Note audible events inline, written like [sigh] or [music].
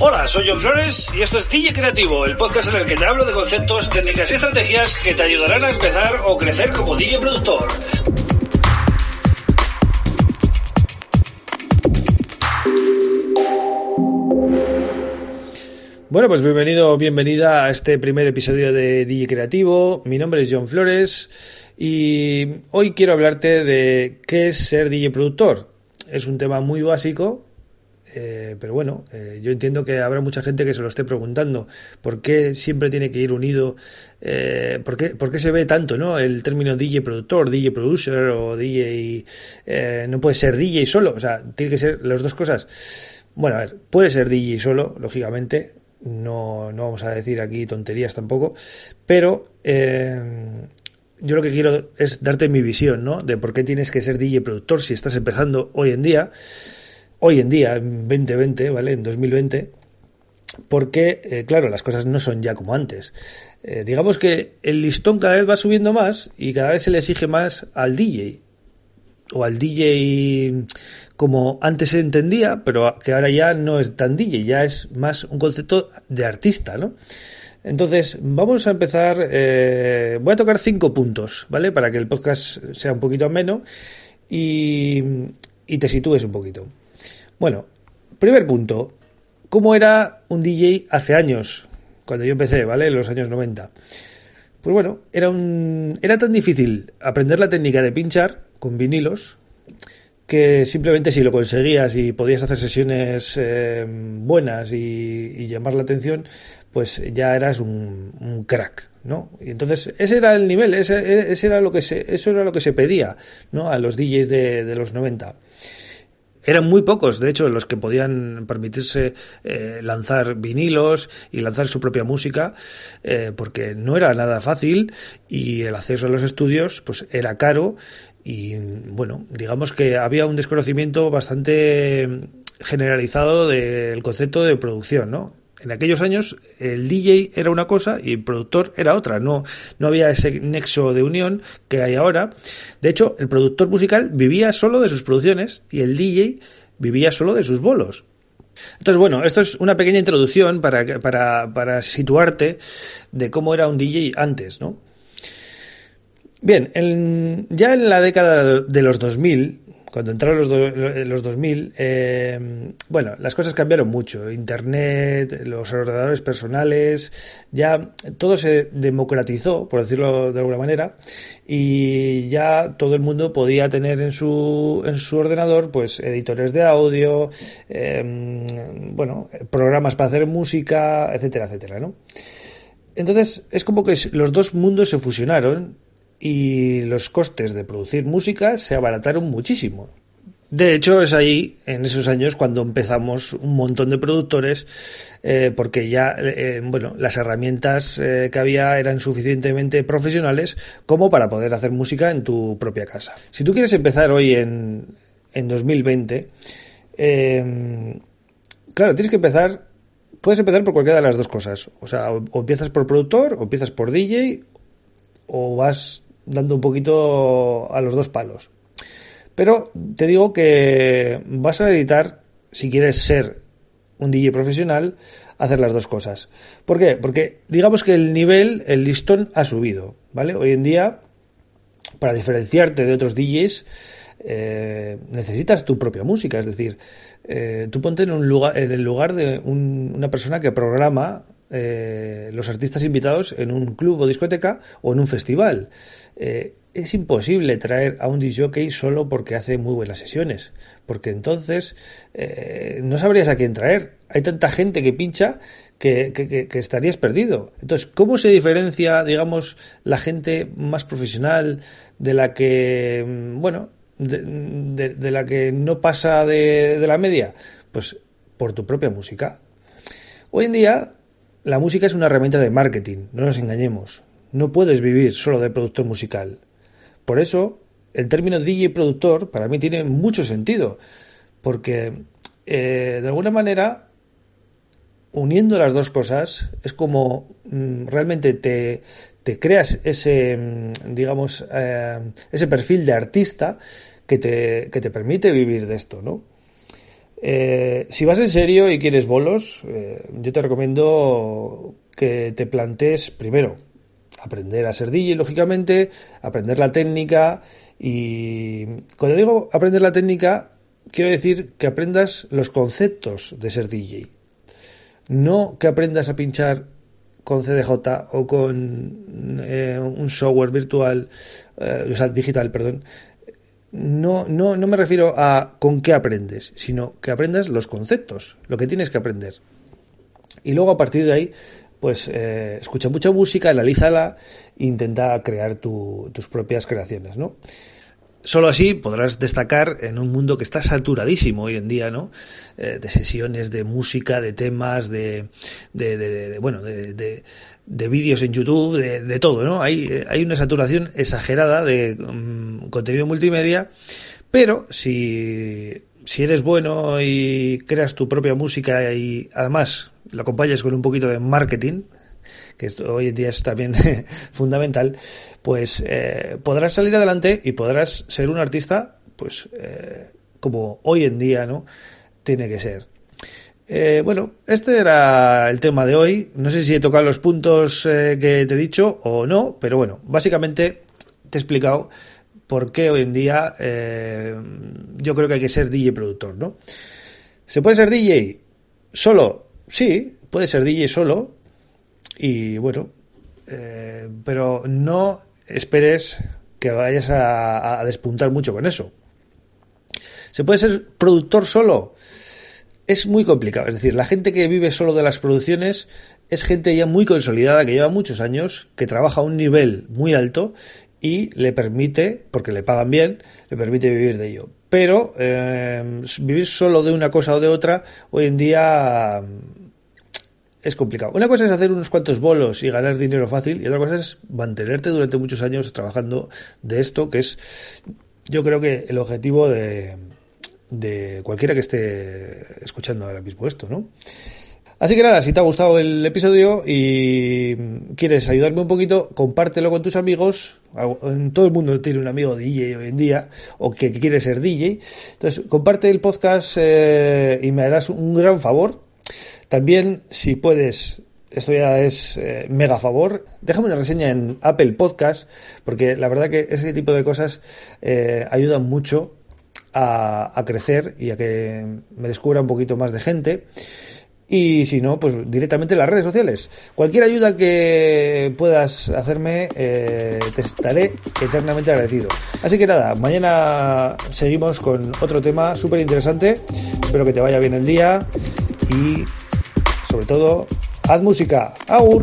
Hola, soy John Flores y esto es DJ Creativo, el podcast en el que te hablo de conceptos, técnicas y estrategias que te ayudarán a empezar o crecer como DJ productor. Bueno, pues bienvenido o bienvenida a este primer episodio de DJ Creativo. Mi nombre es John Flores y hoy quiero hablarte de qué es ser DJ productor. Es un tema muy básico, eh, pero bueno, eh, yo entiendo que habrá mucha gente que se lo esté preguntando. ¿Por qué siempre tiene que ir unido? Eh, ¿por, qué, ¿por, qué, se ve tanto no el término DJ productor, DJ producer o DJ... Eh, no puede ser DJ solo, o sea, tiene que ser las dos cosas. Bueno, a ver, puede ser DJ solo, lógicamente, no, no vamos a decir aquí tonterías tampoco, pero eh, yo lo que quiero es darte mi visión, ¿no? De por qué tienes que ser DJ productor si estás empezando hoy en día, hoy en día, en 2020, ¿vale? En 2020, porque, eh, claro, las cosas no son ya como antes. Eh, digamos que el listón cada vez va subiendo más y cada vez se le exige más al DJ o al DJ como antes se entendía, pero que ahora ya no es tan DJ, ya es más un concepto de artista, ¿no? Entonces, vamos a empezar. Eh, voy a tocar cinco puntos, ¿vale? Para que el podcast sea un poquito ameno y, y te sitúes un poquito. Bueno, primer punto. ¿Cómo era un DJ hace años? Cuando yo empecé, ¿vale? En los años 90. Pues bueno, era, un, era tan difícil aprender la técnica de pinchar con vinilos que simplemente si lo conseguías y podías hacer sesiones eh, buenas y, llamar la atención, pues ya eras un, crack, ¿no? Y entonces ese era el nivel, ese, ese, era lo que se, eso era lo que se pedía, ¿no? A los DJs de, de los 90 eran muy pocos, de hecho, los que podían permitirse eh, lanzar vinilos y lanzar su propia música, eh, porque no era nada fácil y el acceso a los estudios pues era caro y bueno, digamos que había un desconocimiento bastante generalizado del concepto de producción, ¿no? En aquellos años el DJ era una cosa y el productor era otra, no, no había ese nexo de unión que hay ahora. De hecho, el productor musical vivía solo de sus producciones y el DJ vivía solo de sus bolos. Entonces, bueno, esto es una pequeña introducción para, para, para situarte de cómo era un DJ antes, ¿no? Bien, en, ya en la década de los 2000, cuando entraron los, do, los 2000, eh, bueno, las cosas cambiaron mucho. Internet, los ordenadores personales, ya todo se democratizó, por decirlo de alguna manera, y ya todo el mundo podía tener en su, en su ordenador, pues, editores de audio, eh, bueno, programas para hacer música, etcétera, etcétera, ¿no? Entonces, es como que los dos mundos se fusionaron y los costes de producir música se abarataron muchísimo. De hecho, es ahí, en esos años, cuando empezamos un montón de productores, eh, porque ya, eh, bueno, las herramientas eh, que había eran suficientemente profesionales como para poder hacer música en tu propia casa. Si tú quieres empezar hoy en, en 2020, claro, tienes que empezar, puedes empezar por cualquiera de las dos cosas. O sea, o empiezas por productor, o empiezas por DJ, o vas dando un poquito a los dos palos. Pero te digo que vas a necesitar, si quieres ser un DJ profesional, hacer las dos cosas. ¿Por qué? Porque digamos que el nivel, el listón ha subido, ¿vale? Hoy en día, para diferenciarte de otros DJs, eh, necesitas tu propia música, es decir, eh, tú ponte en, un lugar, en el lugar de un, una persona que programa eh, los artistas invitados en un club o discoteca o en un festival. Eh, es imposible traer a un disjockey solo porque hace muy buenas sesiones, porque entonces eh, no sabrías a quién traer. Hay tanta gente que pincha que, que, estarías perdido. Entonces, ¿cómo se diferencia, digamos, la gente más profesional de la que, mm, bueno, de, la que no pasa de la media? Pues por tu propia música. Hoy en día la música es una herramienta de marketing, no nos engañemos. No puedes vivir solo de productor musical. Por eso, el término DJ productor para mí tiene mucho sentido, porque eh, de alguna manera, uniendo las dos cosas, es como mm, realmente te, creas ese, mm, digamos, eh, ese perfil de artista que te, que te permite vivir de esto, ¿no? Eh, si vas en serio y quieres bolos, eh, yo te recomiendo que te plantees primero aprender a ser DJ, lógicamente, aprender la técnica y cuando digo aprender la técnica, quiero decir que aprendas los conceptos de ser DJ. No que aprendas a pinchar con CDJ o con eh, un software virtual, o sea, digital, perdón, no, no, no me refiero a con qué aprendes, sino que aprendas los conceptos, lo que tienes que aprender. Y luego a partir de ahí, pues eh, escucha mucha música, analízala e intenta crear tus propias creaciones, ¿no? Solo así podrás destacar en un mundo que está saturadísimo hoy en día, ¿no? Eh, de sesiones, de música, de temas, de, de, de, bueno, de, de vídeos en YouTube, de, todo, ¿no? Hay, hay una saturación exagerada de mm, contenido multimedia, pero si, si eres bueno y creas tu propia música y además lo acompañas con un poquito de marketing, que esto hoy en día es también [laughs] fundamental, pues eh, podrás salir adelante y podrás ser un artista, pues eh, como hoy en día, ¿no? Tiene que ser. Eh, bueno, este era el tema de hoy. No sé si he tocado los puntos que te he dicho o no, pero bueno, básicamente te he explicado por qué hoy en día yo creo que hay que ser DJ productor, ¿no? ¿Se puede ser DJ solo? Sí, puede ser DJ solo, y bueno, eh, pero no esperes que vayas a, despuntar mucho con eso. ¿Se puede ser productor solo? Es muy complicado. Es decir, la gente que vive solo de las producciones es gente ya muy consolidada, que lleva muchos años, que trabaja a un nivel muy alto y le permite, porque le pagan bien, le permite vivir de ello. Pero eh, vivir solo de una cosa o de otra, hoy en día es complicado. Una cosa es hacer unos cuantos bolos y ganar dinero fácil y otra cosa es mantenerte durante muchos años trabajando de esto, que es yo creo que el objetivo de, de cualquiera que esté escuchando ahora mismo esto, ¿no? Así que nada, si te ha gustado el episodio y quieres ayudarme un poquito, compártelo con tus amigos. Todo el mundo tiene un amigo DJ hoy en día o que quiere ser DJ. Entonces, comparte el podcast eh, y me harás un gran favor también, si puedes, esto ya es eh, mega favor, déjame una reseña en Apple Podcast, porque la verdad que ese tipo de cosas eh, ayudan mucho a, crecer y a que me descubra un poquito más de gente. Y si no, pues directamente en las redes sociales. Cualquier ayuda que puedas hacerme, eh, te estaré eternamente agradecido. Así que nada, mañana seguimos con otro tema súper interesante. Espero que te vaya bien el día y sobre todo, haz música. ¡Aur!